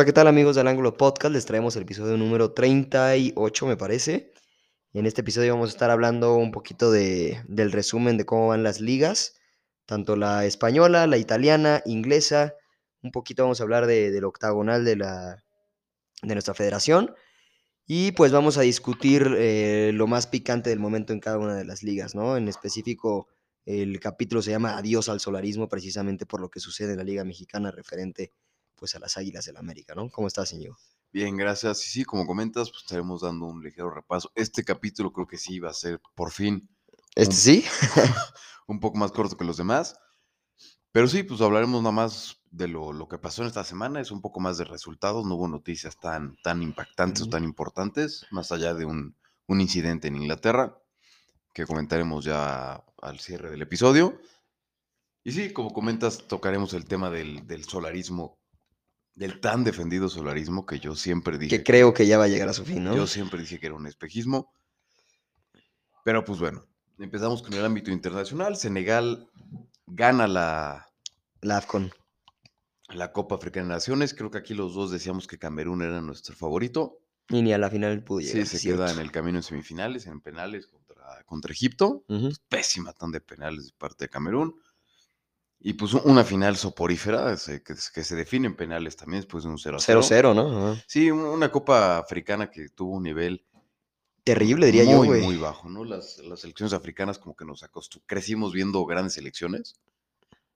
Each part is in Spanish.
Hola, ¿qué tal amigos del Ángulo Podcast? Les traemos el episodio número 38, me parece. En este episodio vamos a estar hablando un poquito de, del resumen de cómo van las ligas, tanto la española, la italiana, inglesa. Un poquito vamos a hablar de, del octagonal de, la, de nuestra federación. Y pues vamos a discutir eh, lo más picante del momento en cada una de las ligas, ¿no? En específico, el capítulo se llama Adiós al solarismo, precisamente por lo que sucede en la Liga Mexicana referente pues a las Águilas del América, ¿no? ¿Cómo estás, señor? Bien, gracias. Y sí, como comentas, pues estaremos dando un ligero repaso. Este capítulo creo que sí va a ser por fin. ¿Este sí? un poco más corto que los demás. Pero sí, pues hablaremos nada más de lo, lo, que pasó en esta semana. Es un poco más de resultados. No hubo noticias tan, tan impactantes o tan importantes, más allá de un, un incidente en Inglaterra, que comentaremos ya al cierre del episodio. Y sí, como comentas, tocaremos el tema del, del solarismo del tan defendido solarismo que yo siempre dije. Que creo que ya va a llegar a su fin, ¿no? Yo siempre dije que era un espejismo. Pero pues bueno, empezamos con el ámbito internacional. Senegal gana la... La AFCON. La Copa Africana de Naciones. Creo que aquí los dos decíamos que Camerún era nuestro favorito. Y ni a la final pudo llegar. Sí, se queda en el camino en semifinales, en penales contra, contra Egipto. Uh -huh. Pésima tan de penales de parte de Camerún. Y pues una final soporífera que, que, se define en penales también después de un 0-0. 0-0, ¿no? Sí, una copa africana que tuvo un nivel terrible, diría muy, yo, güey. Muy bajo, ¿no? Las, las selecciones africanas como que nos acostumbramos, crecimos viendo grandes selecciones.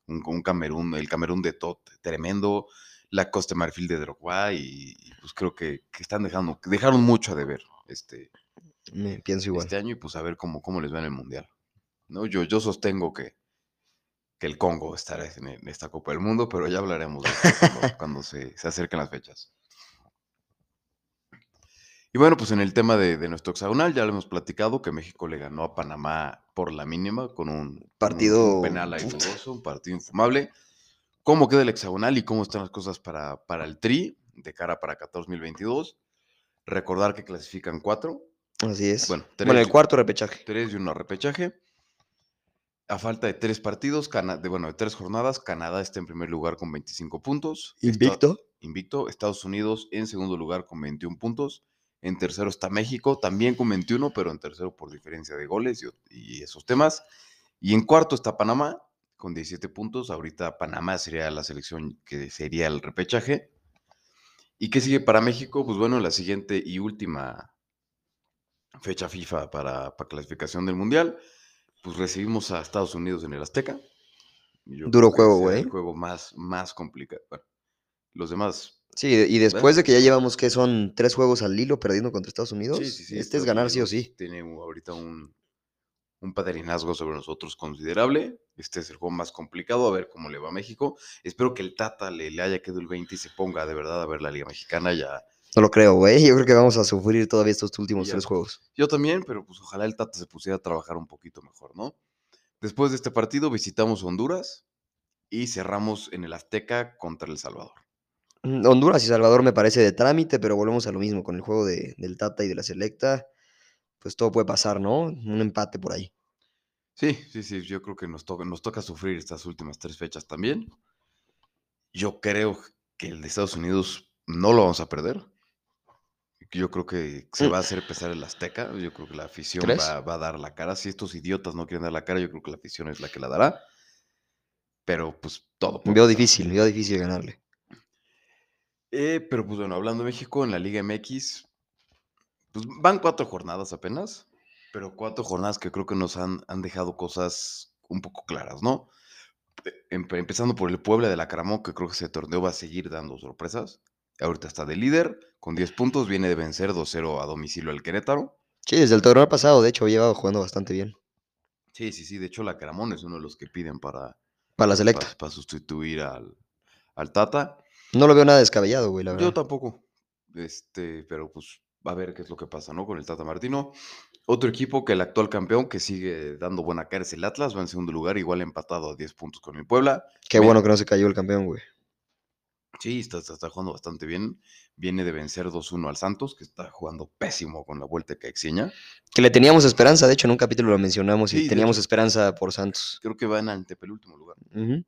Un, un, Camerún, el Camerún de Tot, tremendo. La Costa Marfil de Drogba y, y, pues creo que, que, están dejando, dejaron mucho a deber este, Me pienso igual. este año y pues a ver cómo, cómo les va en el Mundial. ¿no? Yo, yo sostengo que, que el Congo estará en esta Copa del Mundo, pero ya hablaremos de eso cuando, cuando se, se, acerquen las fechas. Y bueno, pues en el tema de, de, nuestro hexagonal ya lo hemos platicado que México le ganó a Panamá por la mínima con un partido un, penal ahí dudoso, un partido infumable. ¿Cómo queda el hexagonal y cómo están las cosas para, para el TRI de cara para 2022? Recordar que clasifican cuatro. Así es. Bueno, tres, bueno el cuarto repechaje. Tres y uno repechaje. A falta de tres partidos, de, bueno, de tres jornadas, Canadá está en primer lugar con 25 puntos. Invicto. Está, invicto. Estados Unidos en segundo lugar con 21 puntos. En tercero está México, también con 21, pero en tercero por diferencia de goles y, y esos temas. Y en cuarto está Panamá con 17 puntos. Ahorita Panamá sería la selección que sería el repechaje. ¿Y qué sigue para México? Pues bueno, la siguiente y última fecha FIFA para, para clasificación del Mundial pues recibimos a Estados Unidos en el Azteca. Duro juego, güey. El juego más, más complicado. Bueno, los demás. Sí, y después de que ya llevamos que son tres juegos al hilo perdiendo contra Estados Unidos, sí, sí, sí, este es ganar sí o sí. Tiene ahorita un, un padrinazgo sobre nosotros considerable. Este es el juego más complicado. A ver cómo le va a México. Espero que el Tata le, le haya quedado el 20 y se ponga de verdad a ver la Liga Mexicana ya. No lo creo, güey. Yo creo que vamos a sufrir todavía estos últimos tres juegos. Yo también, pero pues ojalá el Tata se pusiera a trabajar un poquito mejor, ¿no? Después de este partido visitamos Honduras y cerramos en el Azteca contra El Salvador. Mm, Honduras y Salvador me parece de trámite, pero volvemos a lo mismo con el juego de, del Tata y de la Selecta. Pues todo puede pasar, ¿no? Un empate por ahí. Sí, sí, sí. Yo creo que nos toca, nos toca sufrir estas últimas tres fechas también. Yo creo que el de Estados Unidos no lo vamos a perder yo creo que se va a hacer pesar el Azteca. Yo creo que la afición va, va, a dar la cara. Si estos idiotas no quieren dar la cara, yo creo que la afición es la que la dará. Pero pues todo. Veo difícil, veo difícil ganarle. Eh, pero pues bueno, hablando de México, en la Liga MX, pues van cuatro jornadas apenas. Pero cuatro jornadas que creo que nos han, han dejado cosas un poco claras, ¿no? Empezando por el Puebla de la Caramón, que creo que ese torneo va a seguir dando sorpresas. Ahorita está de líder con 10 puntos, viene de vencer 2-0 a domicilio al Querétaro. Sí, desde el torneo pasado, de hecho, lleva jugando bastante bien. Sí, sí, sí, de hecho la Caramón es uno de los que piden para... Para la selecta. Para, para sustituir al, al, Tata. No lo veo nada descabellado, güey, la verdad. Yo tampoco. Este, pero pues va a ver qué es lo que pasa, ¿no? Con el Tata Martino. Otro equipo que el actual campeón, que sigue dando buena cara, es el Atlas, va en segundo lugar, igual empatado a 10 puntos con el Puebla. Qué bueno que no se cayó el campeón, güey. Sí, está, está, está, jugando bastante bien. Viene de vencer 2-1 al Santos, que está jugando pésimo con la vuelta de Caixinha. Que le teníamos esperanza, de hecho en un capítulo lo mencionamos y teníamos hecho, esperanza por Santos. Creo que va en antepenúltimo lugar. Uh -huh.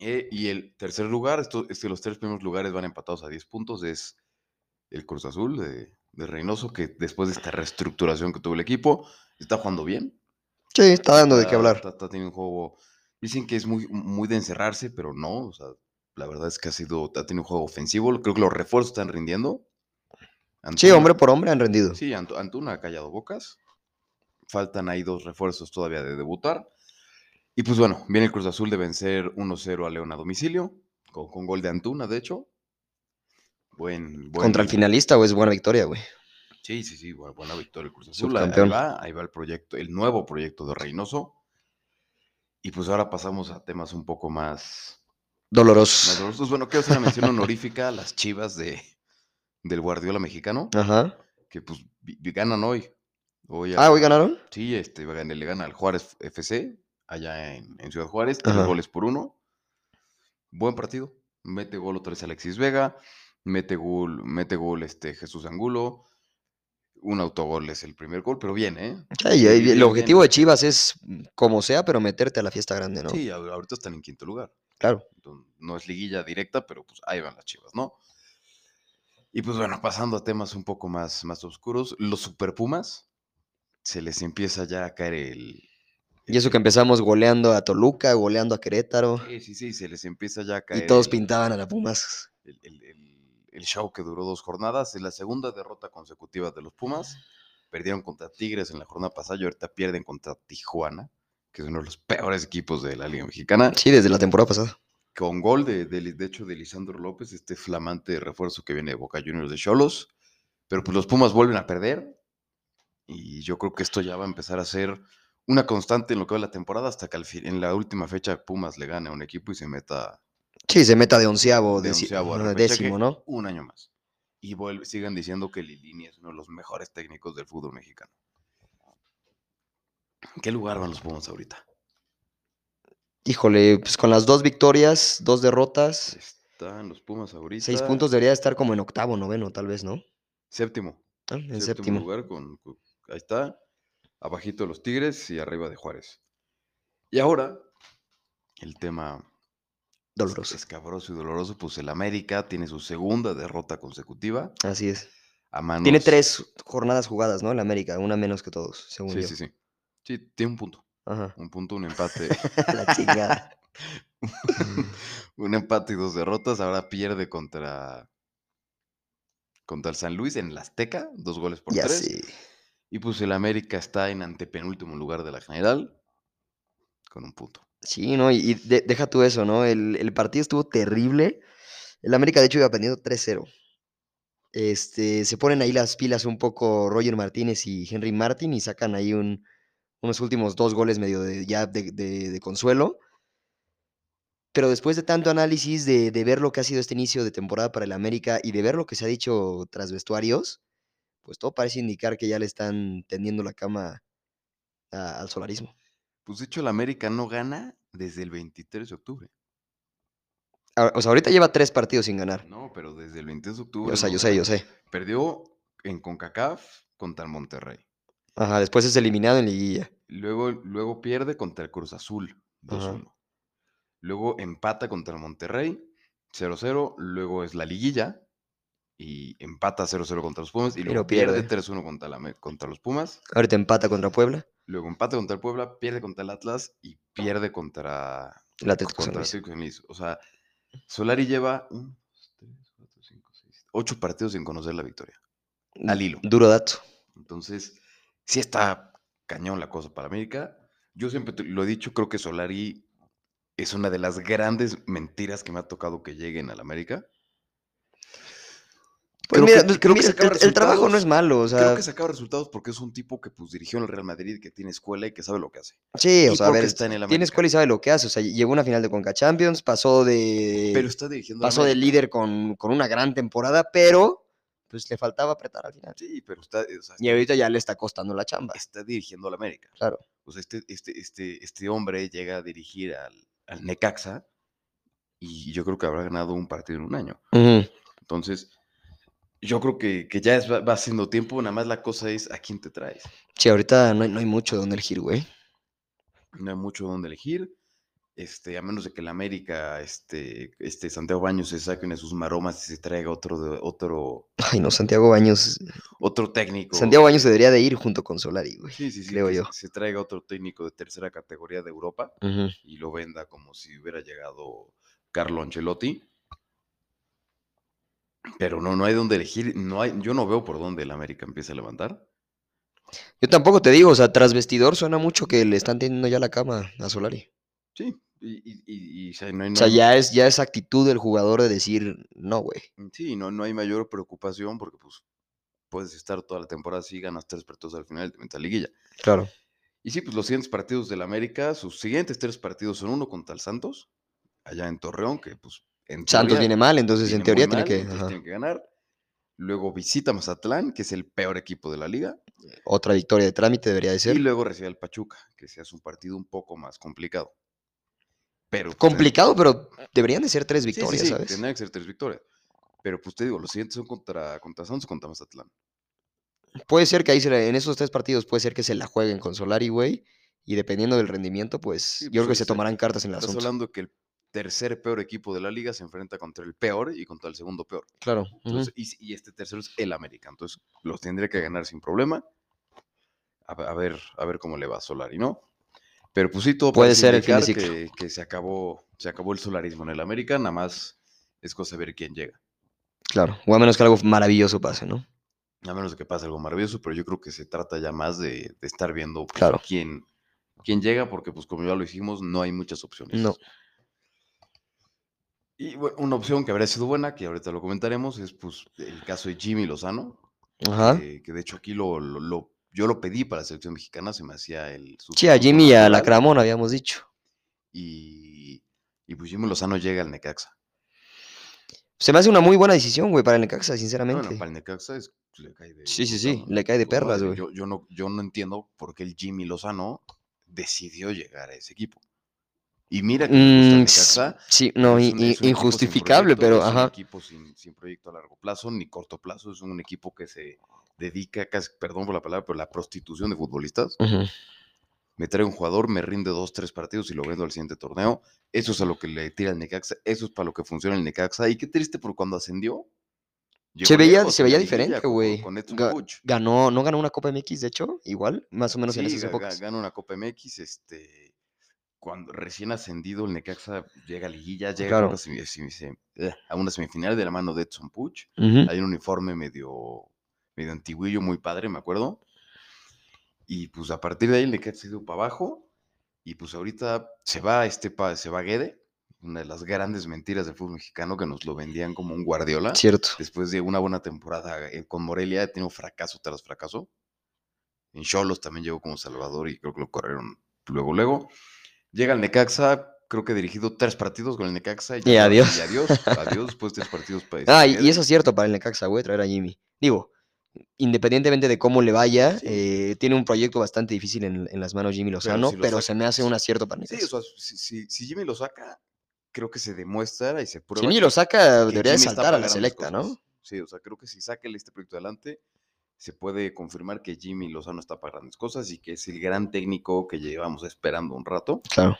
Eh, y el tercer lugar, esto, es que los tres primeros lugares van empatados a 10 puntos, es el Cruz Azul de, de Reynoso, que después de esta reestructuración que tuvo el equipo, está jugando bien. Sí, está dando de qué Está- hablar. Está, está teniendo un juego. Dicen que es muy, muy de encerrarse, pero no. O sea, la verdad es que ha sido, ha tenido un juego ofensivo. Creo que los refuerzos están rindiendo. Sí, hombre por hombre han rendido. Sí, Antu- Antuna ha callado bocas. Faltan ahí dos refuerzos todavía de debutar. Y pues bueno, viene el Cruz Azul de vencer 1-0 a León a domicilio, con, con gol de Antuna, de hecho. Buen, buen- Contra el finalista, güey, es buena victoria, güey. Sí, sí, sí, bu- buena victoria el Cruz Azul. Ahí, va, ahí va el proyecto, el nuevo proyecto de Reynoso. Y pues ahora pasamos a temas un poco más, más Dolorosos. Bueno, quiero hacer una mención honorífica a las chivas de, del Guardiola mexicano, Ajá. que pues ganan hoy. Hoy Ah, ¿hoy ganaron? Sí, este, le gana al Juárez FC, allá en, en Ciudad Juárez, tres Ajá. goles por uno. Buen partido. Mete gol otra vez Alexis Vega, mete gol, mete gol este, Jesús Angulo. Un autogol es el primer gol, pero bien, ¿eh? Bien, el bien, objetivo de. Chivas es, como sea, pero meterte a la fiesta grande, ¿no? Sí, ahor- ahorita están en quinto lugar. Claro. No es liguilla directa, pero pues ahí van las chivas, ¿no? Y pues bueno, pasando a temas un poco más, más oscuros, los Super Pumas se les empieza ya a caer el. Y eso que empezamos goleando a Toluca, goleando a Querétaro, Sí, sí, sí, se les empieza ya a caer. y todos el- pintaban a la Pumas. el- el show que duró dos jornadas. Es la segunda derrota consecutiva de los Pumas. Perdieron contra Tigres en la jornada pasada y ahorita pierden contra Tijuana, que es uno de los peores equipos de la Liga Mexicana. Sí, desde la temporada pasada. Con gol de, de, de hecho de Lisandro López, este flamante refuerzo que viene de Boca Juniors de Cholos. Pero pues los Pumas vuelven a perder. Y yo creo que esto ya va a empezar a ser una constante en lo que va la temporada hasta que al fin, en la última fecha Pumas le gane a un equipo y se meta Sí, se meta de onceavo, de onceavo a décimo, ¿no? Un año más. Y vuelve- sigan diciendo que Lilini es uno de los mejores técnicos del fútbol mexicano. ¿En qué lugar van los Pumas ahorita? Híjole, pues con las dos victorias, dos derrotas, Están los Pumas ahorita. seis puntos debería estar como en octavo, noveno, tal vez, ¿no? Séptimo. Ah, En séptimo, séptimo. lugar con, con- ahí está. Abajito de los Tigres y arriba de Juárez. Y ahora, el tema Doloroso. escabroso y doloroso, pues el América tiene su segunda derrota consecutiva Así es. a manos... Tiene tres jornadas jugadas, ¿no? El América, una menos que todos, según Sí, yo. sí, sí. Sí, tiene un punto. Ajá. Un punto, un empate. La chingada. un empate y dos derrotas. Ahora pierde contra contra el San Luis en el Azteca, dos goles por ya tres. sí. Y pues el América está en antepenúltimo lugar de la general con un punto. Sí, ¿no? Y, y de- deja tú eso, ¿no? El, el partido estuvo terrible. El América, de hecho, iba perdiendo 3-0. Este, se ponen ahí las pilas un poco Roger Martínez y Henry Martin y sacan ahí un, unos últimos dos goles medio de, ya de, de- de consuelo. Pero después de tanto análisis, de, de ver lo que ha sido este inicio de temporada para el América y de ver lo que se ha dicho tras vestuarios, pues todo parece indicar que ya le están tendiendo la cama a- al solarismo. Pues de hecho el América no gana desde el 23 de octubre. Ah, O sea, ahorita lleva tres partidos sin ganar. No, pero desde el 23 de octubre. O sea, yo sé, yo sé. Perdió en CONCACAF contra el Monterrey. Ajá, después es eliminado en liguilla. Luego, luego pierde contra el Cruz Azul, 2-1. Luego empata contra el Monterrey, 0-0. Luego es la liguilla y empata 0-0 contra los Pumas. Y Pero luego pierde pierde. 3-1 contra, la contra los Pumas. Ahorita empata contra Puebla. Luego empata contra el Puebla, pierde contra el Atlas y pierde contra, El Atlético. O sea, Solari lleva 1, 2, 3, 4, 5, 6, 8 partidos sin conocer la victoria. Al hilo. Duro dato. Entonces, sí está cañón la cosa para América. Yo siempre lo he dicho, creo que Solari es una de las grandes mentiras que me ha tocado que lleguen a la América. Pues Creo mira, que- creo mira, el, el trabajo no es malo, o Creo sea, que sacaba resultados porque es un tipo que pues dirigió en el Real Madrid, que tiene escuela y que sabe lo que hace. sí, o sea, a ver, está en el tiene escuela y sabe lo que hace, o sea, llegó a una final de Conca Champions, pasó de Pero está dirigiendo al pasó de líder con, con una gran temporada, pero pues le faltaba apretar al final. Sí, pero está, o sea, Y ahorita ya le está costando la chamba. está dirigiendo al América. Claro. O sea, este, este, este, este hombre llega a dirigir al, al Necaxa y yo creo que habrá ganado un partido en un año. Entonces, yo creo que, que ya es- va, va siendo tiempo, nada más la cosa es a quién te traes. Sí, ahorita no hay, no hay mucho donde elegir, güey. No hay mucho donde elegir. Este, a menos de que el América, este, este Santiago Baños se saque una de sus maromas y se traiga otro, de- otro, Ay, no, Santiago Baños. otro técnico. Santiago Baños se debería de ir junto con Solari, güey. Sí, sí, sí, creo yo. Se traiga otro técnico de tercera categoría de Europa y lo venda como si hubiera llegado Carlo Ancelotti. Pero no, no hay donde elegir. No hay, yo no veo por dónde el América empieza a levantar. Yo tampoco te digo, o sea, tras vestidor suena mucho que le están teniendo ya la cama a Solari. Sí, y, y- y- y, o sea, no hay, O sea, ya es, ya es actitud del jugador de decir, no, güey. sí, no, no hay mayor preocupación porque pues puedes estar toda la temporada así, ganas tres partidos al final y te metes liguilla. Claro. Y sí, pues los siguientes partidos del América, sus siguientes tres partidos son uno contra el Santos, allá en Torreón, que pues en Santos teoría viene mal, entonces en viene teoría tiene mal, que. entonces tiene que ganar. Luego visita Mazatlán, que es el peor equipo de la liga. Otra victoria de trámite debería de Y ser. luego recibe al Pachuca, que se hace un partido un poco más complicado. Pero, pues, Complicado, pero deberían de ser tres Sí, sí, victorias, sí, ¿sabes? tendrían que ser tres victorias. Pero pues te digo, los siguientes son contra, contra Santos contra Mazatlán. Puede ser que ahí se la- en esos tres partidos puede ser que se la jueguen con Solari, güey. Y dependiendo del rendimiento, pues Sí, yo creo que pues, se tomarán cartas en Estás asunto. hablando que el tercer peor equipo de la liga se enfrenta contra el peor y contra el segundo peor. Claro. Entonces, y, este tercero es el América. Entonces, los tendría que ganar sin problema. A ver, a ver cómo le va a Solari, ¿no? Pero pues sí, todo Puede ser el fin de indicar ciclo. que, que se acabó, se acabó el solarismo en el América, nada más es cosa de ver quién llega. Claro. O a menos que algo maravilloso pase, ¿no? A menos de que pase algo maravilloso, pero yo creo que se trata ya más de, de estar viendo pues, Claro. quién, quién llega, porque pues como ya lo dijimos, no hay muchas opciones. No. Y bueno, una opción que habría sido buena, que ahorita lo comentaremos, es pues el caso de Jimmy Lozano, Ajá. que, que de hecho aquí lo, lo- lo- yo lo pedí para la selección mexicana, se me hacía el Sí, a Jimmy y a la Cramón habíamos dicho. y, y pues Jimmy Lozano llega al Necaxa. Se me hace una muy buena decisión, güey, para el Necaxa, Bueno, sinceramente. para el Necaxa es- le cae de Sí, sí, sí, le cae de perlas, güey. Yo, yo no, yo no entiendo por qué el Jimmy Lozano decidió llegar a ese equipo. Y mira que Mm, Necaxa, sí, no, es un- es un injustificable, proyecto, pero es un ajá. equipo sin, sin proyecto a largo plazo ni corto plazo. Es un equipo que se dedica, casi, perdón por la palabra, pero la prostitución de futbolistas. Me trae un jugador, me rinde dos, tres partidos y lo vendo al siguiente torneo. Eso es a lo que le tira el Necaxa. Eso es para lo que funciona el Necaxa. Y qué triste porque cuando ascendió. Se veía, lejos se diferente, güey. Ganó, no ganó una Copa MX, de hecho, igual, más o menos en esas épocas. gana una Copa MX, este, cuando recién ascendido el Necaxa llega a liguilla, llega Claro. a, una eh, a una semifinal de la mano de Edson Puch. Hay un uniforme medio, medio antiguillo, muy padre, me acuerdo. Y pues a partir de ahí el Necaxa se dio para abajo. Y pues ahorita se va este pa- se va Guede, una de las grandes mentiras del fútbol mexicano que nos lo vendían como un Guardiola Cierto. después de una buena temporada eh, con Morelia, ha tenido fracaso tras fracaso. En Cholos también llegó como Salvador y creo que lo corrieron luego, luego. Llega al Necaxa, creo que ha dirigido tres partidos con el Necaxa. Y ya- adiós. Y adiós, adiós, después de tres partidos para Ah, y, y eso es cierto para el Necaxa, güey, traer a Jimmy. Digo, independientemente de cómo le vaya, Sí. eh, tiene un proyecto bastante difícil en, en las manos Jimmy Lozano, si pero, se me hace sí. un acierto para Sí, Necaxa. o sea, si, si- si Jimmy lo saca, creo que se demuestra y se prueba. Jimmy que- lo saca, debería de Jimmy saltar a la selecta. ¿no? Sí, o sea, creo que si saca este proyecto adelante, se puede confirmar que Jimmy Lozano está para grandes cosas y que es el gran técnico que llevamos esperando un rato. Claro.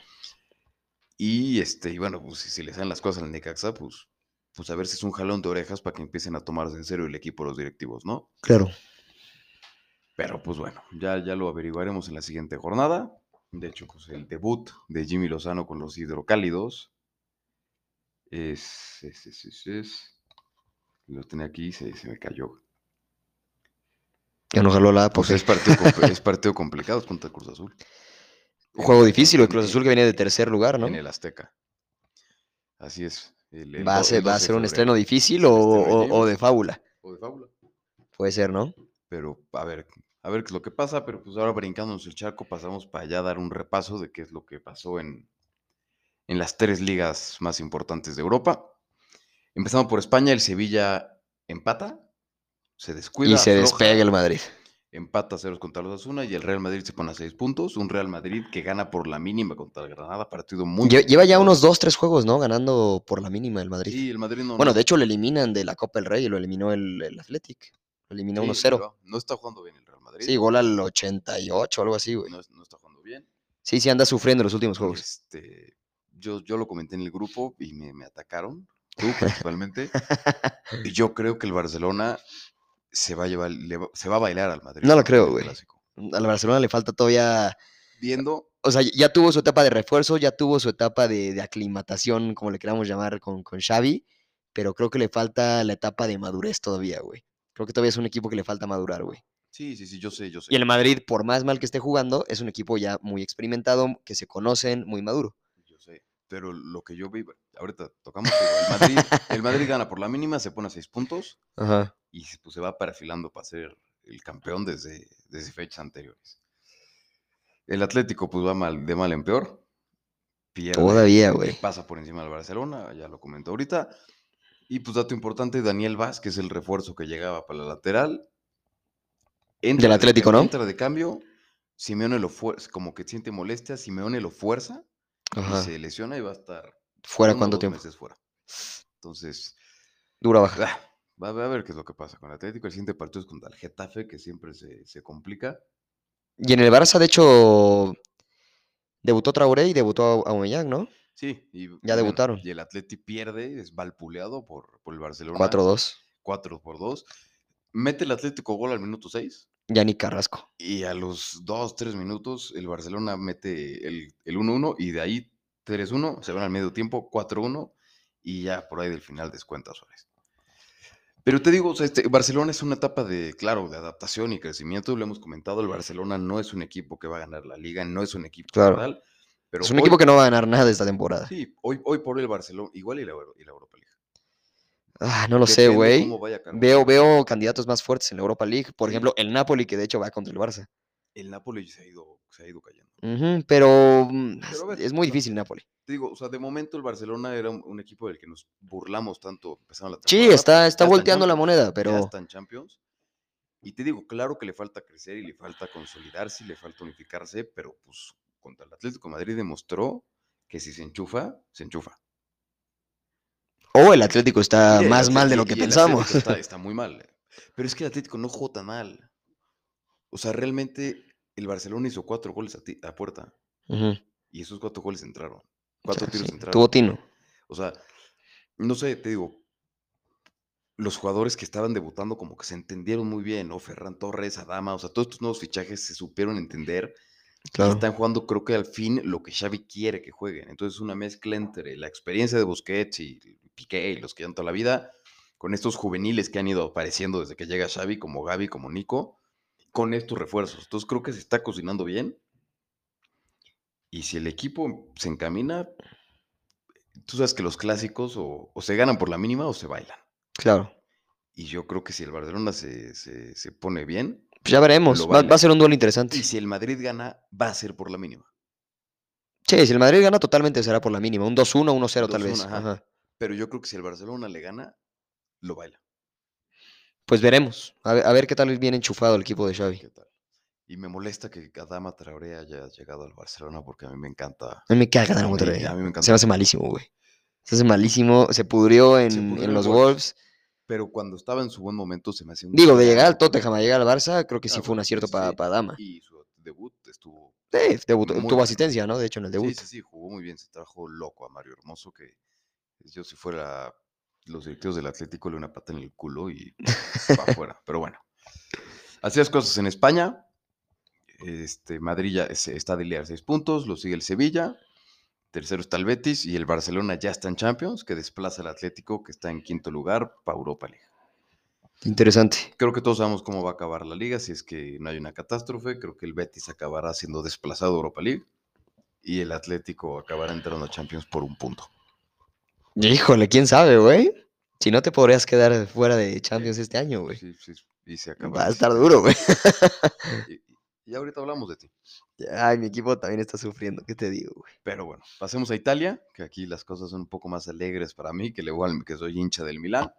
Y este, y bueno, pues si, si le salen las cosas al Necaxa, pues, pues a ver si es un jalón de orejas para que empiecen a tomarse en serio el equipo los directivos, ¿no? Claro. Pero pues bueno, ya, ya lo averiguaremos en la siguiente jornada. De hecho, pues el debut de Jimmy Lozano con los hidrocálidos es. es, es, es, es- lo tenía aquí y se, se me cayó. Ya no jaló la Pues pues es partido, es partido complicado es contra Cruz Azul. Juego En- difícil, el Cruz Azul que viene de tercer lugar, ¿no? En el Azteca. Así es. El- el ¿Va a ser, va a 12 de ser un estreno difícil o, o- de fábula? O de fábula. Puede ser, ¿no? Pero a ver, a ver qué es lo que pasa. Pero pues ahora brincándonos el charco, pasamos para allá a dar un repaso de qué es lo que pasó en, en las tres ligas más importantes de Europa. Empezando por España, el Sevilla empata, se descuida. y se afloja, despega el Madrid. Empata a ceros contra los Asuna y el Real Madrid se pone a seis puntos. Un Real Madrid que gana por la mínima contra el Granada, partido muy. Lle- Lleva ya unos dos, tres juegos, ¿no? Ganando por la mínima el Madrid. Sí, el Madrid no. bueno, no- de hecho, le eliminan de la Copa del Rey, lo eliminó el, el Athletic. Lo eliminó sí, 1-0. no, está jugando bien el Real Madrid. Sí, gol al 88 o algo así, güey. no, es- no está jugando bien. Sí, sí, anda sufriendo los últimos juegos. Este, yo, yo lo comenté en el grupo y me, me atacaron, tú principalmente. y yo creo que el Barcelona se va a llevar, le va- se va a bailar al Madrid. No lo creo, güey. Al Barcelona le falta todavía. Viendo, O sea, ya tuvo su etapa de refuerzo, ya tuvo su etapa de, de aclimatación, como le queramos llamar, con, con Xavi, pero creo que le falta la etapa de madurez todavía, güey. Creo que todavía es un equipo que le falta madurar, güey. sí, sí, sí, yo sé, yo sé. Y el Madrid, por más mal que esté jugando, es un equipo ya muy experimentado, que se conocen, muy maduro. Yo sé, pero lo que yo vi, ahorita tocamos, el Madrid, el Madrid gana por la mínima, se pone a seis puntos Ajá. Y se- pues, se va perfilando para ser el campeón desde, desde fechas anteriores. El Atlético pues va mal, de mal en peor. Pierde, Todavía, güey. Pasa por encima del Barcelona, ya lo comentó ahorita. Y pues dato importante, Daniel Vaz, que es el refuerzo que llegaba para la lateral. entra Del de Atlético, cambio- ¿no? Entra de cambio, Simeone lo fuerza, como que siente molestia, Simeone lo fuerza Ajá. y se lesiona y va a estar ¿Fuera cuánto tiempo? meses fuera. Entonces, Dura baja. Va a ver qué es lo que pasa con el Atlético. El siguiente partido es contra el Getafe, que siempre se, se complica. Y en el Barça, de hecho, debutó Traoré y debutó Aubameyang, ¿no? Sí, y, Ya bueno, debutaron. Y el Atleti pierde, es valpuleado por, por el Barcelona. 4-2. 4 por 2. Mete el Atlético gol al minuto 6. Yannick Carrasco. Y a los 2, 3 minutos el Barcelona mete el el 1-1 y de ahí 3-1, se van al medio tiempo, 4-1 y ya por ahí del final descuenta Suárez. Pero te digo, o sea, este, Barcelona es una etapa de, claro, de adaptación y crecimiento, lo hemos comentado, el Barcelona no es un equipo que va a ganar la liga, no es un equipo Claro. tal, pero es un hoy- equipo que no va a ganar nada esta temporada. Sí, hoy, hoy por el Barcelona, igual y la, Euro- y la Europa League. Ah, no lo sé, güey. Veo, veo candidatos más fuertes en la Europa League. Por Sí. ejemplo, el Napoli, que de hecho va contra el Barça. El Napoli se ha ido, se ha ido cayendo. Pero mm, Pero es muy difícil Napoli. Te digo, o sea, de momento el Barcelona era un, un equipo del que nos burlamos tanto empezando la Sí, temporada, está, pues, está ya en volteando la moneda, Ya pero está en Champions. Y te digo, claro que le falta crecer y le falta consolidarse y le falta unificarse, pero pues contra el Atlético de Madrid demostró que si se enchufa, se enchufa. o el Atlético está el más mal de lo que el pensamos. Está, está muy mal. eh. Pero es que el Atlético no jugó tan mal. O sea, realmente el Barcelona hizo cuatro goles a, ti- a puerta y esos cuatro goles entraron. o Cuatro sea, tiros sí, entraron. Tuvo tino. O sea, no sé, te digo, los jugadores que estaban debutando como que se entendieron muy bien, ¿no? Ferran Torres, Adama, o sea, todos estos nuevos fichajes se supieron entender y están jugando, creo que al fin, lo que Xavi quiere que jueguen. Entonces, una mezcla entre la experiencia de Busquets y Piqué y los que llevan toda la vida, con estos juveniles que han ido apareciendo desde que llega Xavi, como Gaby, como Nico, con estos refuerzos. Entonces, creo que se está cocinando bien. Y si el equipo se encamina, tú sabes que los clásicos o, o se ganan por la mínima o se bailan. Claro. Y yo creo que si el Barcelona se, se- se pone bien, Pues ya veremos. Va, a ser un duelo interesante. y si el Madrid gana, va a ser por la mínima. Sí, si el Madrid gana, totalmente será por la mínima. Un 2-1, 1-0 tal 2-1, vez. ajá. Ajá. Pero yo creo que si el Barcelona le gana, lo baila. Pues veremos. A ver, a ver qué tal viene enchufado el equipo de Xavi. ¿Qué tal? Y me molesta que Adama Traoré haya llegado al Barcelona porque a mí me encanta. A mí me caga A Dani mí- Monterrey. a mí me encanta. Se me hace malísimo, güey. Se hace malísimo. Se pudrió en, pudrió en en los Wolves. Pero cuando estaba en su buen momento se me hacía un. Digo, de llegar al. Tottenham a llegar al Barça, creo que sí Ah, fue un acierto sí, para. Dama. Y su debut estuvo. Sí, debutó- muy tuvo asistencia, ¿no? De hecho, en el debut. Sí, sí, sí, jugó muy bien. Se trajo loco a Mario Hermoso. Que yo, si fuera los directivos del Atlético, le una pata en el culo y va afuera. Pero bueno. Así las cosas en España. Este, Madrid ya es- está de líder seis puntos, lo sigue el Sevilla, tercero está el Betis y el Barcelona ya está en Champions, que desplaza al Atlético, que está en quinto lugar para Europa League. Interesante. Creo que todos sabemos cómo va a acabar la liga, si es que no hay una catástrofe. Creo que el Betis acabará siendo desplazado a Europa League y el Atlético acabará entrando a Champions por un punto. Híjole, quién sabe, güey. Si no te podrías quedar fuera de Champions este año, güey. Sí, sí, y se acaba. Va a estar duro, güey. Y, y- ahorita hablamos de ti. Ay, mi equipo también está sufriendo. ¿Qué te digo, güey? Pero bueno, pasemos a Italia, que aquí las cosas son un poco más alegres para mí, que le voy al- que soy hincha del Milán.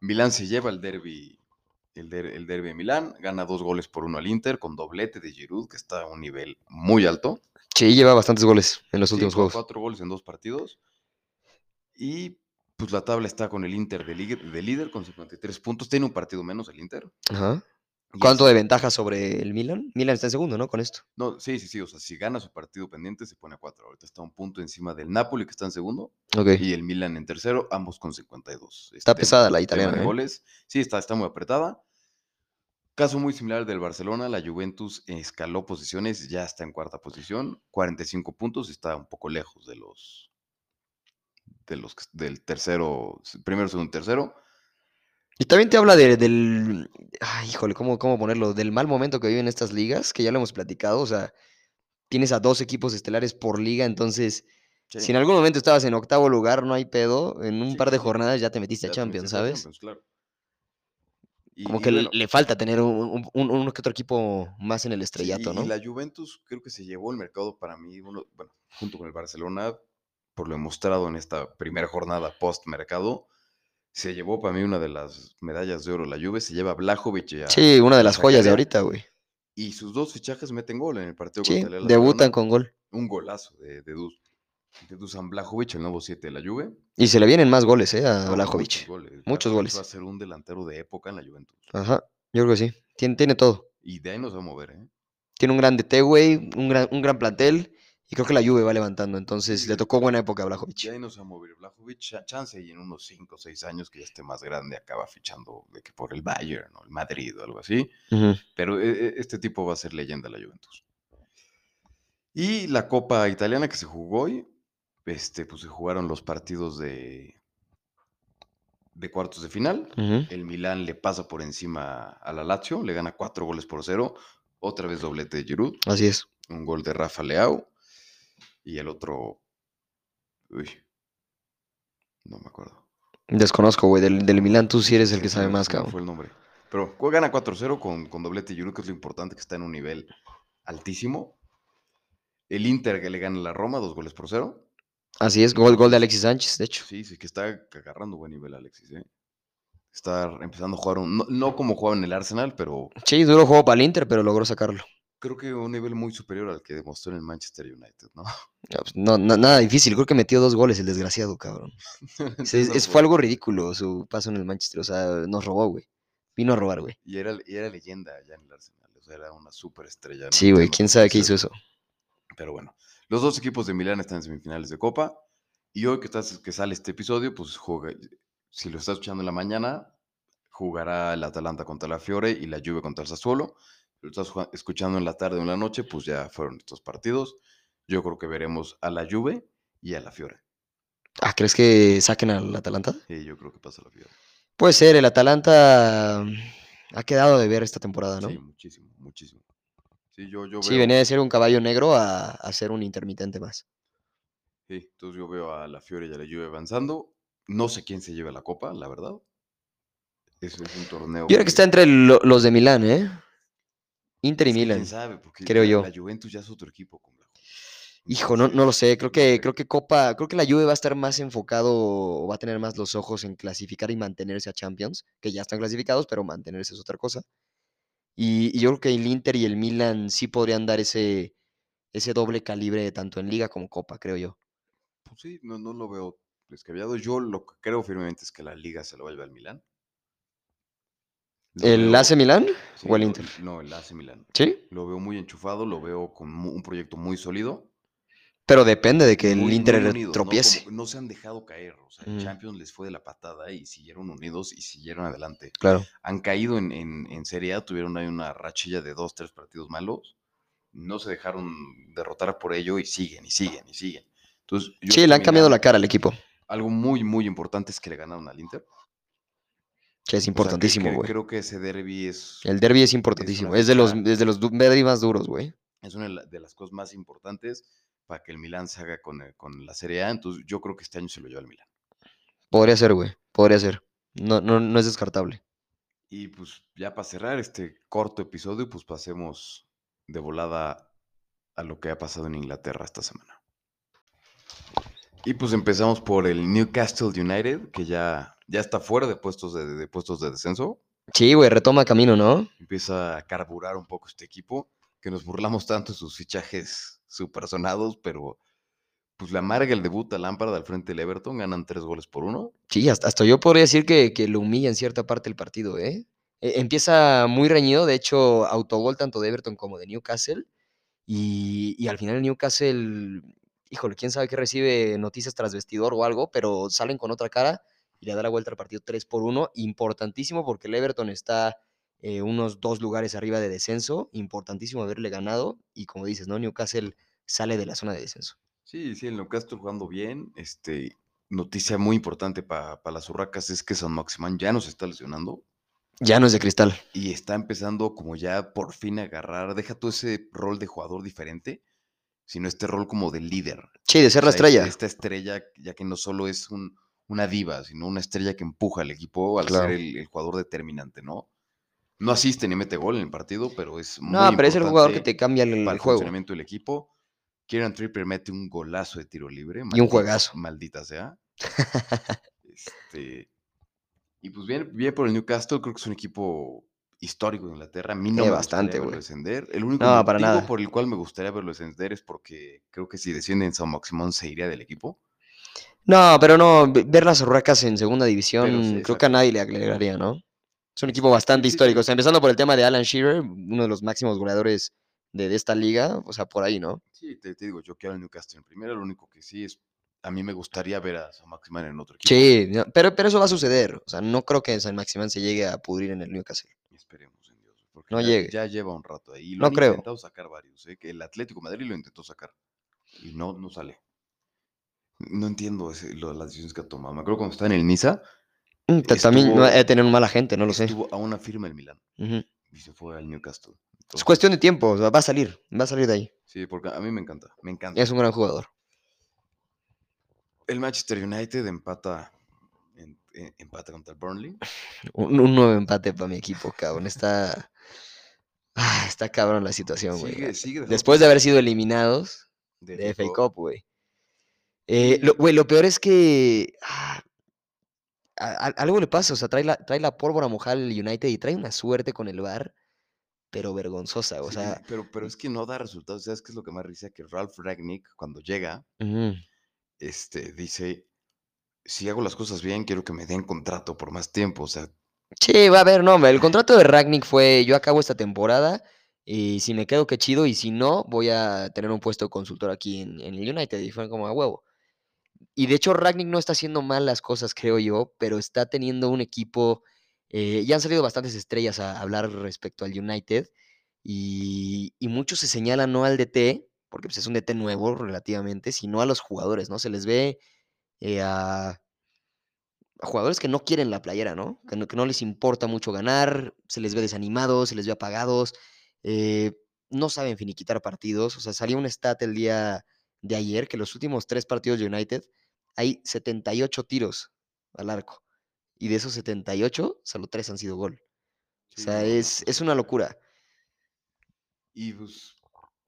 Milán se lleva el derby, el, der- el derby de Milán, gana dos goles por uno al Inter con doblete de Giroud, que está a un nivel muy alto. Sí, lleva bastantes goles en los Sí, últimos juegos. Cuatro goles en dos partidos. Y pues la tabla está con el Inter de líder, de líder con 53 puntos. Tiene un partido menos el Inter. Ajá. ¿Cuánto de ventaja sobre el Milan? Milan está en segundo, ¿no? Con esto. No, sí, sí, sí. O sea, si gana su partido pendiente, se pone a cuatro. Ahorita está un punto encima del Napoli, que está en segundo, y el Milan en tercero, ambos con 52. Está Este, pesada la italiana, de ¿eh? goles. Sí, está, está muy apretada. Caso muy similar del Barcelona, la Juventus escaló posiciones, ya está en cuarta posición, 45 puntos, está un poco lejos de los, de los que- del tercero, primero, segundo, tercero. Y también te habla de- del. Ay, híjole, ¿cómo, ¿cómo ponerlo? Del mal momento que viven estas ligas, que ya lo hemos platicado. O sea, tienes a dos equipos estelares por liga, entonces. Sí, Si en algún momento estabas en octavo lugar, no hay pedo. En un Sí, par de sí. jornadas ya te metiste ya a Champions, metiste a ¿sabes? Champions, claro. Y- Como y que le- bueno, le falta tener un, un- un- uno que otro equipo más en el Sí, estrellato, y, ¿no? y la Juventus creo que se llevó el mercado para mí, uno, bueno, junto con el Barcelona, por lo mostrado en esta primera jornada post-mercado, se llevó para mí una de las medallas de oro. La Juve se lleva a Blajovic y a, Sí, una de las joyas de ahorita, güey. Y sus dos fichajes meten gol en el partido Sí, contra el debutan con gol. Un golazo de, de, Dus- de Dusan Blajovic, el nuevo 7 de la Juve. Y se le vienen más goles, ¿eh? A No, Blajovic. Muchos goles. Muchos Blajovic goles. Va a ser un delantero de época en la Juventus. Ajá, yo creo que sí. Tiene, tiene todo. Y de ahí no se va a mover, ¿eh? Tiene un gran DT, güey, un gran, un gran plantel. Y creo que la Juve va levantando. Entonces Sí, le tocó buena época a Blajovic. Ya ahí no se va a mover Blajovic, cha- chance y en unos 5 o 6 años que ya esté más grande acaba fichando de que por el Bayern o el Madrid o algo así. Pero e- e- este tipo va a ser leyenda de la Juventus. Y la Copa Italiana que se jugó hoy, este, pues se jugaron los partidos de, de cuartos de final. El Milán le pasa por encima a la Lazio, le gana 4 goles por 0. Otra vez doblete de Giroud, Así es. un gol de Rafa Leao y el otro... Uy, no me acuerdo. Desconozco, güey. Del, del Milán tú sí eres el que sabe más, cabrón. Fue el nombre. Pero gana 4-0 con, con doblete Giroud, que es lo importante, que está en un nivel altísimo. El Inter que le gana a la Roma, dos goles por cero. Así es, gol, gol de Alexis Sánchez, de hecho. Sí, sí, que está agarrando buen nivel Alexis, ¿eh? Está empezando a jugar, un- no, no como jugaba en el Arsenal, pero Sí, duro juego para el Inter, pero logró sacarlo. Creo que un nivel muy superior al que demostró en el Manchester United, ¿no? Ya, pues, No, na- nada difícil. Creo que metió dos goles el desgraciado, cabrón. Es- no es- fue- algo ridículo su paso en el Manchester. O sea, nos robó, güey. Vino a robar, güey. Y era, y era leyenda allá en el Arsenal, o sea, era una súper estrella. no Sí, güey. ¿Quién sabe qué hizo eso? Pero bueno, los dos equipos de Milán están en semifinales de Copa. Y hoy que, estás, que sale este episodio, pues juega, si lo estás escuchando en la mañana, jugará el Atalanta contra la Fiore y la Juve contra el Sassuolo. Lo estás escuchando en la tarde o en la noche, pues ya fueron estos partidos. Yo creo que veremos a la Juve y a la Fiore. Ah, ¿crees que saquen al Atalanta? Sí, yo creo que pasa la Fiore. Puede ser, el Atalanta mm, ha quedado de ver esta temporada, ¿no? Sí, muchísimo, muchísimo. Sí, yo, yo Sí, veo, venía de ser un caballo negro a, a ser un intermitente más. sí, entonces yo veo a la Fiore y a la Juve avanzando. No sé quién se lleve la copa, la verdad. Es, es un torneo. Yo creo que está entre lo- los de Milán, ¿eh? Inter y Es que Milan. quién sabe, porque creo la, yo. la Juventus ya es otro equipo con. Hijo, no, no lo sé. Creo que, creo que Copa, creo que la Juve va a estar más enfocado o va a tener más los ojos en clasificar y mantenerse a Champions, que ya están clasificados, pero mantenerse es otra cosa. Y, y yo creo que el Inter y el Milan sí podrían dar ese, ese doble calibre tanto en Liga como Copa, creo yo. Pues sí, no, no lo veo descabellado. Yo lo que creo firmemente es que la liga se lo va a llevar el Milán. Lo ¿El veo- AC Milán sí, o el Inter? No, el AC Milán. Sí, Lo veo muy enchufado, lo veo con un proyecto muy sólido. pero depende de que el Inter tropiece. No, se han dejado caer. O sea, el Mm. Champions les fue de la patada y siguieron unidos y siguieron adelante. Claro. Han caído en, en, en Serie A, tuvieron ahí una rachilla de dos, tres partidos malos. No se dejaron derrotar por ello y siguen y siguen y siguen. Entonces, yo Sí, le han cambiado la cara al equipo, Algo muy, muy importante es que le ganaron al Inter. Que es O sea, que- importantísimo, güey. creo que ese derby es, El derby es importantísimo. Es de los, es de los más duros, güey. es una de la- de las cosas más importantes para que el Milán se haga con, el- con la Serie A. Entonces, yo creo que este año se lo lleva el Milán. Podría ser, güey. Podría ser. No, no, no es descartable. Y pues ya para cerrar este corto episodio, pues pasemos de volada a lo que ha pasado en Inglaterra esta semana. Y pues empezamos por el Newcastle United, que ya, ya está fuera de puestos de, de puestos de descenso. Sí, güey, retoma camino, ¿no? Empieza a carburar un poco este equipo, que nos burlamos tanto de sus fichajes supersonados, pero pues la amarga el debut a Lampard al frente del Everton, ganan tres goles por uno. Sí, hasta, hasta yo podría decir que, que lo humilla en cierta parte el partido, ¿eh? Eh, empieza muy reñido, de hecho, autogol tanto de Everton como de Newcastle. Y, y al final el Newcastle, híjole, quién sabe qué recibe noticias tras vestidor o algo, pero salen con otra cara y le da la vuelta al partido 3 por 1. Importantísimo porque el Everton está eh, unos dos lugares arriba de descenso. Importantísimo haberle ganado. Y como dices, ¿no? Newcastle sale de la zona de descenso. Sí, sí, el Newcastle jugando bien. Este, noticia muy importante para las urracas es que San Maximán ya no se está lesionando. Ya no es de cristal. Y está empezando como ya por fin a agarrar, deja todo ese rol de jugador diferente, sino este rol como de líder. Sí, de ser O la sea, estrella. Esta estrella, ya que no solo es un- una diva, sino una estrella que empuja al equipo al Claro. ser el, el jugador determinante, ¿no? No asiste ni mete gol en el partido, pero es muy No, pero es el jugador que te cambia el, para el juego. funcionamiento del equipo. Kieran Tripper mete un golazo de tiro libre. Y un maldita- juegazo. Maldita sea. Este, y pues bien, bien por el Newcastle, creo que es un equipo histórico de Inglaterra. A mí no me bastante, verlo descender. El único No, para motivo nada. por el cual me gustaría verlo descender es porque creo que si descienden San Maximón se iría del equipo. No, pero no, ve- ver las urracas en segunda división, sí, creo que a nadie le alegraría, ¿no? Es un equipo bastante sí, histórico. O sea, empezando por el tema de Alan Shearer, uno de los máximos goleadores de, de esta liga, o sea, por ahí, ¿no? Sí, te, te digo, yo quiero al Newcastle en primera. Lo único que sí es, a mí me gustaría ver a San Maximón en otro equipo. Sí, no, pero, pero eso va a suceder. O sea, no creo que San Maximán se llegue a pudrir en el Newcastle. Esperemos en Dios. Porque No ya, llegue. ya lleva un rato ahí. Lo No han creo. intentado sacar varios. ¿eh? Que el Atlético de Madrid lo intentó sacar. Y no, no sale. No entiendo ese- lo- las decisiones que ha tomado. Me acuerdo cuando estaba en el Niza. Mm, También Estuvo- de tener un mala gente, no lo sé. Estuvo a una firma el Milán. Ujú. Y se fue al Newcastle. Es cuestión de tiempo, va a salir, va a salir de ahí. Sí, porque a mí me encanta. Me encanta. Es un gran jugador. El Manchester United empata, en- en- empata contra el Burnley. Un, un nuevo empate para mi equipo, cabrón. Está. Ah, está cabrón la situación, güey. Sigue, sigue dejando Después de haber sido eliminados de FA Cup, güey. Eh, lo, güey, lo peor es que ah, a- a- algo le pasa, o sea, trae la, trae la pólvora mojada al United y trae una suerte con el VAR, pero vergonzosa, o Sí, sea, pero, pero es que no da resultados. ¿Sabes qué es lo que más risa? Que Ralph Ragnick, cuando llega, este, dice, si hago las cosas bien, quiero que me den contrato por más tiempo. O sea, Sí, va a ver, no, el contrato de Ragnick fue, yo acabo esta temporada y si me quedo, qué chido, y si no, voy a tener un puesto de consultor aquí en, en el United, y fue como a huevo. Y de hecho, Ragnick no está haciendo mal las cosas, creo yo, pero está teniendo un equipo, eh, ya han salido bastantes estrellas a hablar respecto al United, y, y muchos se señalan no al DT, porque pues, es un DT nuevo relativamente, sino a los jugadores, ¿no? Se les ve eh, a a jugadores que no quieren la playera, ¿no? Que, no? que no les importa mucho ganar, se les ve desanimados, se les ve apagados, eh, no saben finiquitar partidos. O sea, salió un stat el día de ayer que los últimos tres partidos de United hay 78 tiros al arco. Y de esos 78, solo tres han sido gol. O sea, es, pues, es una locura. Y pues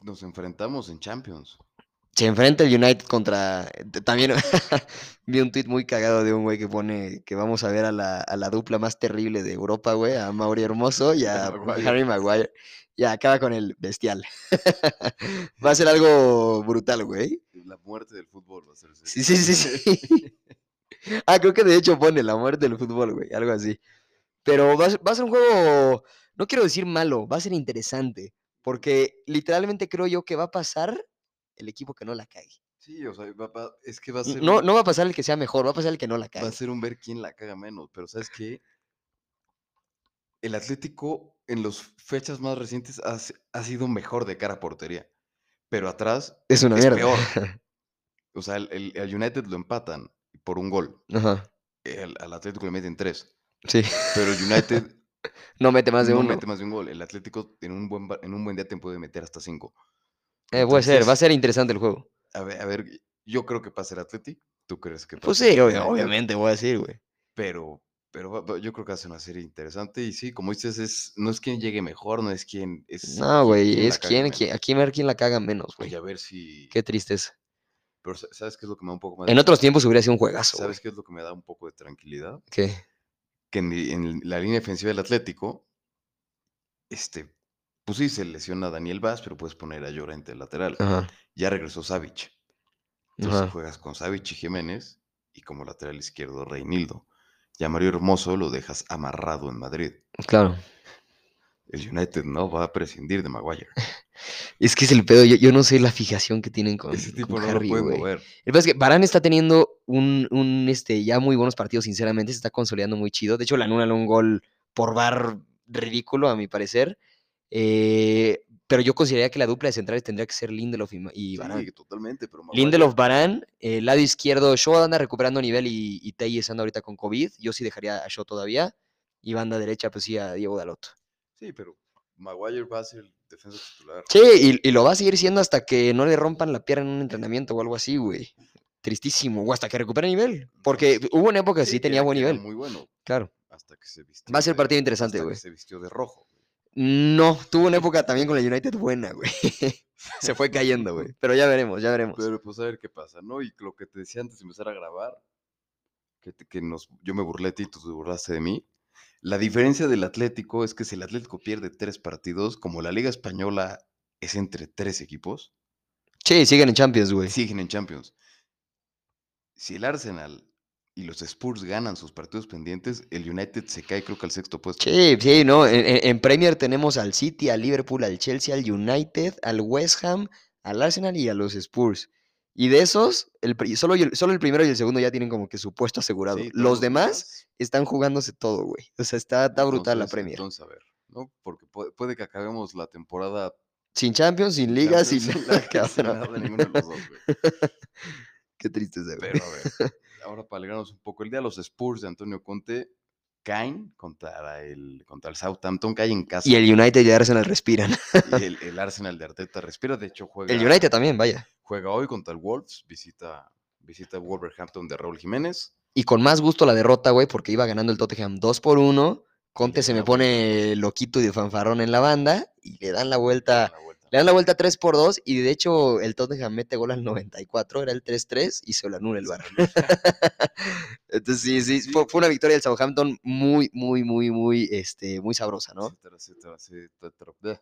nos enfrentamos en Champions. Se enfrenta el United contra. t- También vi un tweet muy cagado de un güey que pone que vamos a ver a la, a la dupla más terrible de Europa, güey, a Mauri Hermoso y a Maguire. Harry Maguire. Y acaba con el bestial. Va a ser algo brutal, güey. La muerte del fútbol va a ser ese- Sí, sí, sí, sí. Ah, creo que de hecho pone la muerte del fútbol, güey, algo así. Pero va a, ser, va a ser un juego, no quiero decir malo, va a ser interesante. Porque literalmente creo yo que va a pasar el equipo que no la cague. Sí, o sea, va- va- es que va a ser No, un- no va a pasar el que sea mejor, va a pasar el que no la va cague. a ser un ver quién la caga menos, pero ¿sabes qué? El Atlético en las fechas más recientes ha, ha sido mejor de cara a portería, pero atrás Es una es mierda. peor. O sea, el, el- United lo empatan por un gol, Ajá, el- al Atlético le meten tres, sí. pero el United No mete más de no uno. mete más de un gol. El Atlético en un buen, en un buen día te puede meter hasta cinco. Eh, puede ser, va a ser interesante el juego. A ver, a ver, yo creo que pasa el Atleti, ¿tú crees que Pues pasa el sí, obviamente, voy a decir, güey. pero, pero yo creo que hace una serie interesante y sí, como dices, es, no es quien llegue mejor, no es quien es No, güey, es quien, quien- aquí ver quién la caga menos, güey. A ver si... Qué tristeza. Pero sa- ¿sabes qué es lo que me da un poco más En de otros tiempos hubiera sido un juegazo. ¿Sabes qué es lo que me da un poco de tranquilidad? ¿Qué? Que en, la línea defensiva del Atlético, este, pues sí, se lesiona a Daniel Vaz, pero puedes poner a Llorente lateral. Ajá, Ya regresó Savic. Entonces ajá. juegas con Savic y Jiménez y como lateral izquierdo Reinildo. Y a Mario Hermoso lo dejas amarrado en Madrid. Claro. El United no va a prescindir de Maguire. Es que es el pedo. Yo, yo no sé la fijación que tienen con, Ese tipo con no Harry, lo puede güey. mover. El es que Varane está teniendo un, un, este, ya muy buenos partidos, sinceramente. Se está consolidando muy chido. De hecho, le anulan un gol por bar ridículo, a mi parecer. Eh, pero yo consideraría que la dupla de centrales tendría que ser Lindelof y, Varane. Sí, totalmente, pero Lindelof, Varane, el lado izquierdo, Shaw anda recuperando nivel y, y anda ahorita con COVID. Yo sí dejaría a Shaw todavía. Y banda derecha, pues sí, a Diego Dalot. Sí, pero Maguire va a ser el defensa titular. Sí, y, y lo va a seguir siendo hasta que no le rompan la pierna en un entrenamiento o algo así, güey. Tristísimo. O hasta que recupere nivel. Porque hubo una época que sí, tenía buen nivel. Muy bueno. Claro. Hasta que se vistió. Va a ser partido interesante, hasta que güey. Se vistió de rojo. No, tuvo una época también con el United buena, güey. Se fue cayendo, güey. Pero ya veremos, ya veremos. Pero pues a ver qué pasa, ¿no? Y lo que te decía antes de empezar a grabar, que, te- que nos, yo me burlé de ti, tú te burlaste de mí. La diferencia del Atlético es que si el Atlético pierde tres partidos, como la Liga Española es entre tres equipos, Sí, siguen en Champions, güey. siguen en Champions. Si el Arsenal y los Spurs ganan sus partidos pendientes, el United se cae creo que al sexto puesto. Sí, sí, no. En, Premier tenemos al City, al Liverpool, al Chelsea, al United, al West Ham, al Arsenal y a los Spurs. Y de esos, el, solo, solo el primero y el segundo ya tienen como que su puesto asegurado. Sí, los demás están jugándose todo, güey. O sea, está, está brutal la Premier. Entonces, a ver, ¿no? Porque puede, puede que acabemos la temporada sin Champions, sin ligas, sin nada, sin cabrón. nada de ninguno de los dos, güey. Qué tristeza, güey. Pero a ver, ahora para alegrarnos un poco, el día de los Spurs de Antonio Conte caen contra el, contra el Southampton, caen en casa. Y el United y el Arsenal respiran. y el, el Arsenal de Arteta respira, de hecho juega, El United también, vaya. juega hoy contra el Wolves, visita, visita Wolverhampton de Raúl Jiménez. Y con más gusto la derrota, güey, porque iba ganando el Tottenham 2 por 1. Conte se me pone loquito y de fanfarrón en la banda y le dan la vuelta. la vuelta. Le dan la vuelta 3 por 2 y de hecho el Tottenham mete gol al 94, era el 3-3 y se lo anula el bar. Entonces sí, sí, Sí, fue, fue una sí. victoria del Southampton muy, muy, muy, muy, este, muy sabrosa, ¿no? Se, se tra-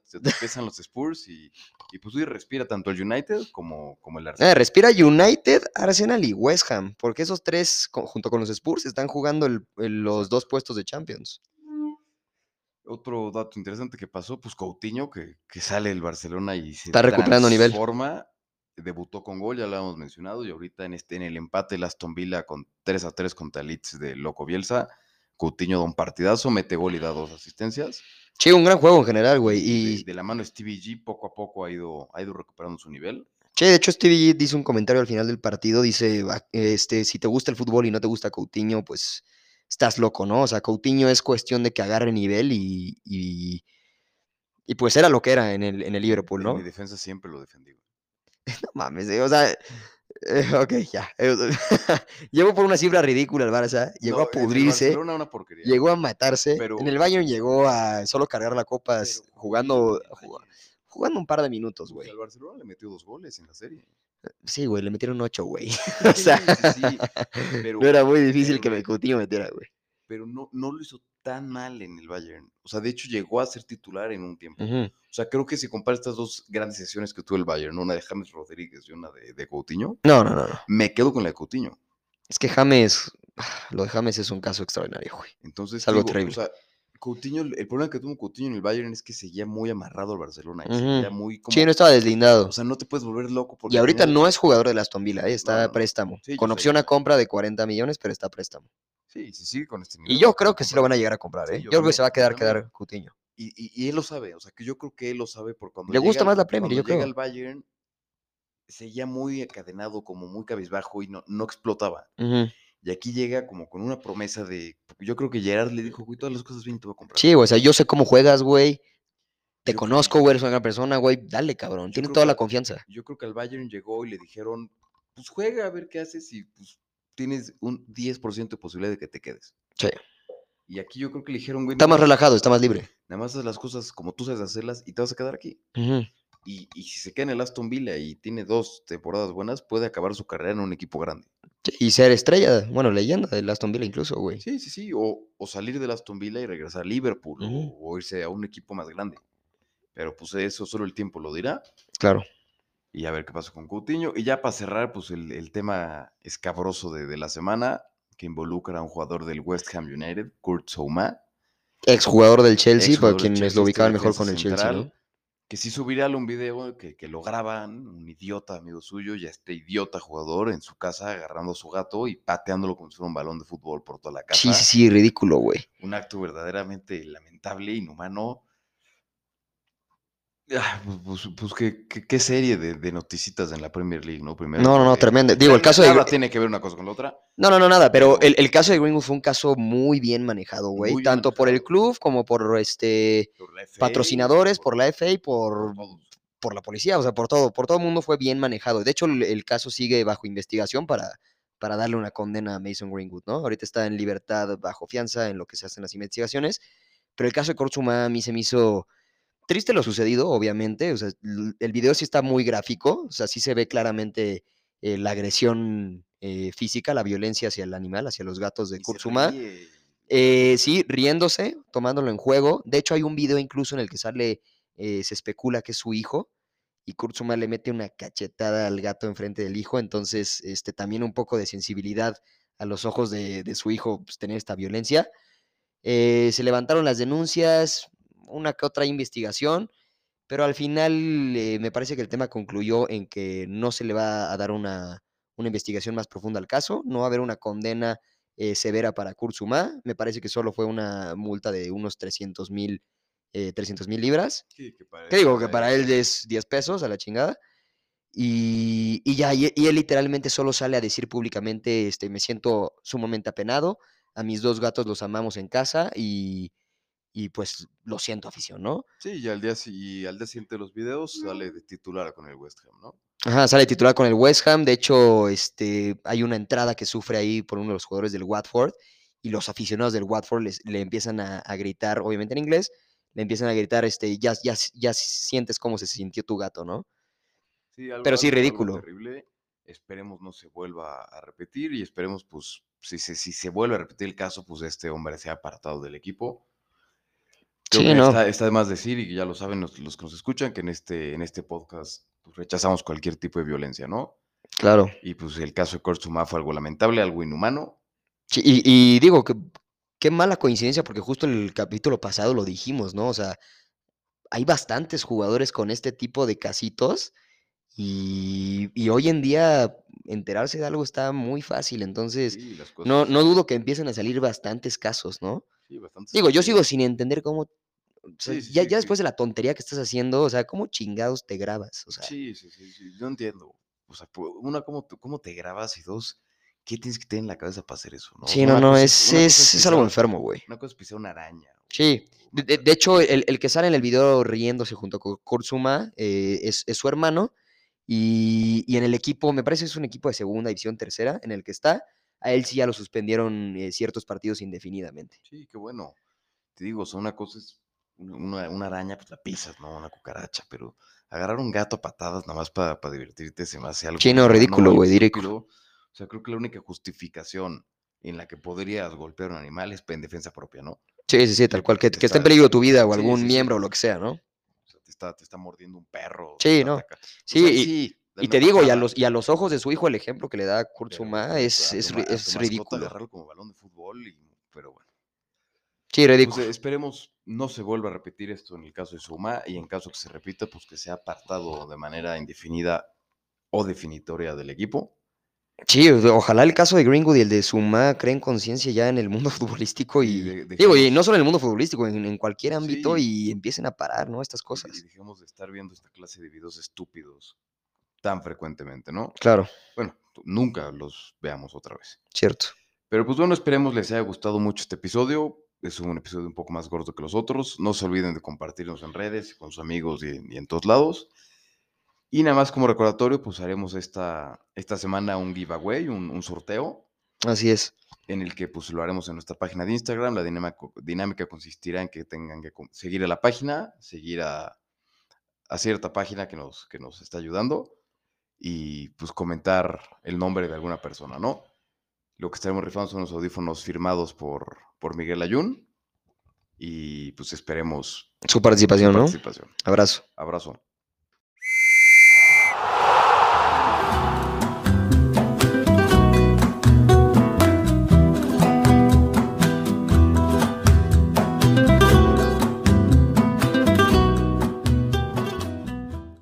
se tropiezan los Spurs y, y pues hoy respira tanto el United como, como el Arsenal. Eh, respira United, Arsenal y West Ham, porque esos tres, junto con los Spurs, están jugando el- el- los dos puestos de Champions. Otro dato interesante que pasó, pues Coutinho, que, que sale del Barcelona y se Está recuperando nivel. transforma, debutó con gol, ya lo habíamos mencionado, y ahorita en, este, en el empate el Aston Villa con 3 a 3 contra el Leeds de Loco Bielsa, Coutinho da un partidazo, mete gol y da dos asistencias. Sí, un gran juego en general, güey. Y de, de la mano Stevie G poco a poco ha ido, ha ido recuperando su nivel. Che, de hecho, Stevie G dice un comentario al final del partido, dice, "Va- este, si te gusta el fútbol y no te gusta Coutinho, pues estás loco, ¿no? O sea, Coutinho es cuestión de que agarre nivel y, y, y pues era lo que era en el, en el Liverpool, En ¿no? mi defensa siempre lo defendí. No mames, eh, o sea, eh, ok, ya. eh, llegó por una cifra ridícula el Barça, llegó No, a pudrirse, una porquería. llegó a matarse. Pero- en el Bayern llegó a solo cargar la copa jugando, jugando, un par de minutos, güey. el Barcelona le metió dos goles en la serie. Sí, güey, le metieron ocho, güey. Sí, O sea, sí, pero- no era muy difícil pero que me Coutinho metiera, güey. pero no, no lo hizo tan mal en el Bayern. O sea, de hecho llegó a ser titular en un tiempo. O sea, creo que si compara estas dos grandes sesiones que tuvo el Bayern, una de James Rodríguez y una de, de Coutinho, No, no, no, no. me quedo con la de Coutinho. Es que James, lo de James es un caso extraordinario, güey. Entonces, Es algo digo, terrible. O sea, Coutinho, el problema que tuvo Coutinho en el Bayern es que seguía muy amarrado al Barcelona. y seguía muy como, Sí, no estaba deslindado. O sea, no te puedes volver loco porque y ahorita no es jugador del Aston Villa, eh, está No, préstamo. Sí, yo con opción yo a compra de 40 millones, pero está préstamo. Sí, sí, sigue con este Y nivel, yo lo creo que sí lo van a llegar a comprar, Sí, ¿eh? yo Yo creo que se va a quedar, yo quedar Coutinho. Y, y- y él lo sabe, o sea, que yo creo que él lo sabe porque cuando Le gusta llega más al- la Premier, cuando yo llega creo. al Bayern seguía muy encadenado, como muy cabizbajo y no, no explotaba. Ujú. Y aquí llega como con una promesa de, yo creo que Gerard le dijo, güey, todas las cosas bien te voy a comprar. Sí, güey, o sea, yo sé cómo juegas, güey. Te Yo conozco, que- güey, eres una gran persona, güey. Dale, cabrón. Tienes toda que- la confianza. Yo creo que al Bayern llegó y le dijeron, pues juega a ver qué haces y pues tienes un 10% de posibilidad de que te quedes. Sí. Y aquí yo creo que le dijeron, güey, Está más relajado, está más libre. nada más haz las cosas como tú sabes hacerlas y te vas a quedar aquí. Ujú. Y, y si se queda en el Aston Villa y tiene dos temporadas buenas, puede acabar su carrera en un equipo grande. Y ser estrella, bueno, leyenda del Aston Villa incluso, güey. Sí, sí, sí. O, o salir del Aston Villa y regresar a Liverpool o- irse a un equipo más grande. Pero pues eso solo el tiempo lo dirá. Claro. Y a ver qué pasa con Coutinho. Y ya para cerrar, pues el, el tema escabroso de, de la semana, que involucra a un jugador del West Ham United, Kurt Souma. Exjugador del Chelsea, para quienes lo ubicaban mejor con el Chelsea, ¿no? Que hizo viral un video que, que lo graban, un idiota amigo suyo, y a este idiota jugador en su casa agarrando a su gato y pateándolo como si fuera un balón de fútbol por toda la casa. Sí, sí, sí, ridículo, güey. Un acto verdaderamente lamentable, inhumano. Ah, pues, pues- pues qué, qué- qué serie de, de noticitas en la Premier League, ¿no? Primero, No, no, no, tremendo. Digo, el caso de- nada tiene que ver una cosa con la otra. No, no, no, nada, pero el, el caso de Greenwood fue un caso muy bien manejado, güey. Muy Tanto por el club como por este Por FA, patrocinadores, por la FA y por por, la policía, o sea, por todo, por todo el mundo fue bien manejado. De hecho, el, el caso sigue bajo investigación para, para darle una condena a Mason Greenwood, ¿no? Ahorita está en libertad bajo fianza en lo que se hacen las investigaciones, pero el caso de Kurzuma a mí se me hizo triste lo sucedido, obviamente, o sea, el video sí está muy gráfico, o sea, sí se ve claramente eh, la agresión eh, física, la violencia hacia el animal, hacia los gatos de Kurzuma. Eh, sí, riéndose, tomándolo en juego. De hecho, hay un video incluso en el que sale, se especula que es su hijo, y Kurzuma le mete una cachetada al gato enfrente del hijo. Entonces, este, también un poco de sensibilidad a los ojos de, de su hijo, pues, tener esta violencia. Eh, se levantaron las denuncias, una que otra investigación, pero al final eh, me parece que el tema concluyó en que no se le va a dar una, una investigación más profunda al caso, no va a haber una condena eh, severa para Kurzuma, me parece que solo fue una multa de unos 300 mil eh, 300 mil libras, Sí, que para que digo que para él es 10 pesos a la chingada. Y, y ya, y, y él literalmente solo sale a decir públicamente, este, me siento sumamente apenado, a mis dos gatos los amamos en casa y, y pues lo siento afición, ¿no? Sí, y al día, y al día siguiente de los videos sale de titular con el West Ham, ¿no? Ajá, sale titular con el West Ham. De hecho, este, hay una entrada que sufre ahí por uno de los jugadores del Watford y los aficionados del Watford les- le empiezan a, a gritar, obviamente en inglés, le empiezan a gritar, este, ya, ya, ya sientes cómo se sintió tu gato, ¿no? Sí, algo- Pero sí, ridículo. terrible. Esperemos no se vuelva a repetir y esperemos, pues, si se, si se vuelve a repetir el caso, pues este hombre sea apartado del equipo. Creo Sí, que no. está, está de más decir, y ya lo saben los, los que nos escuchan, que en este, en este podcast pues, rechazamos cualquier tipo de violencia, ¿no? Claro. Y pues el caso de Kurzuma fue algo lamentable, algo inhumano. Sí, y, y digo que qué mala coincidencia, porque justo en el capítulo pasado lo dijimos, ¿no? O sea, hay bastantes jugadores con este tipo de casitos y, y hoy en día enterarse de algo está muy fácil, entonces Sí, no, no dudo que empiecen a salir bastantes casos, ¿no? sí, bastantes Digo, yo sigo sin entender cómo, Sí, sí, ya, sí, ya después de la tontería que estás haciendo, o sea, ¿cómo chingados te grabas? O sea, Sí, sí, sí, sí, yo entiendo. O sea, una, ¿cómo, te- cómo te grabas? Y dos, ¿qué tienes que tener en la cabeza para hacer eso? ¿no? sí, no, no, cosa es, es, es algo enfermo, güey. Una cosa es pisar una araña. Sí, de, hecho, el, el que sale en el video riéndose junto con Kurzuma eh, es, es su hermano y, y en el equipo, me parece que es un equipo de segunda división tercera en el que está, a él sí ya lo suspendieron eh, ciertos partidos indefinidamente. Sí, qué bueno. Te digo, o sea, una cosa es una, una- araña, pues la pisas, ¿no? Una cucaracha, pero agarrar un gato a patadas nada más para divertirte se me hace algo. No, inhumano ridículo, güey, ridículo. estúpido. O sea, creo que la única justificación en la que podrías golpear a un animal es en defensa propia, ¿no? Sí, sí, sí, tal cual, que, que esté en está- peligro tu vida o sí, algún sí, sí. miembro o lo que sea, ¿no? O sea, te está, te está mordiendo un perro. Sí, está no. ataca- o Sí, sea, y, sí, y dale te digo, y a, los, y a los ojos de su hijo, el ejemplo que le da Kurzuma pero es, es, es ridículo. agarrarlo como balón de fútbol, y, pero bueno. Sí, ridículo. eh, esperemos no se vuelva a repetir esto en el caso de Suma y en caso que se repita, pues que sea apartado de manera indefinida o definitoria del equipo. Sí, ojalá el caso de Greenwood y el de Suma creen conciencia ya en el mundo futbolístico Y y, de- digo, y no solo en el mundo futbolístico, en, en cualquier ámbito Sí. y empiecen a parar, ¿no? Estas cosas. Y dejemos de estar viendo esta clase de videos estúpidos tan frecuentemente, ¿no? Claro, Bueno, nunca los veamos otra vez. cierto. Pero pues bueno, esperemos les haya gustado mucho este episodio. Es un episodio un poco más gordo que los otros. No se olviden de compartirnos en redes, con sus amigos y, y en todos lados. Y nada más como recordatorio, pues haremos esta, esta semana un giveaway, un, un sorteo, Así es. en el que pues lo haremos en nuestra página de Instagram. La dinámica, dinámica consistirá en que tengan que seguir a la página, seguir a, a cierta página que nos, que nos está ayudando y pues comentar el nombre de alguna persona, ¿no? Lo que estaremos rifando son los audífonos firmados por, por Miguel Ayun y pues esperemos Su participación, su ¿no? participación. Abrazo. Abrazo.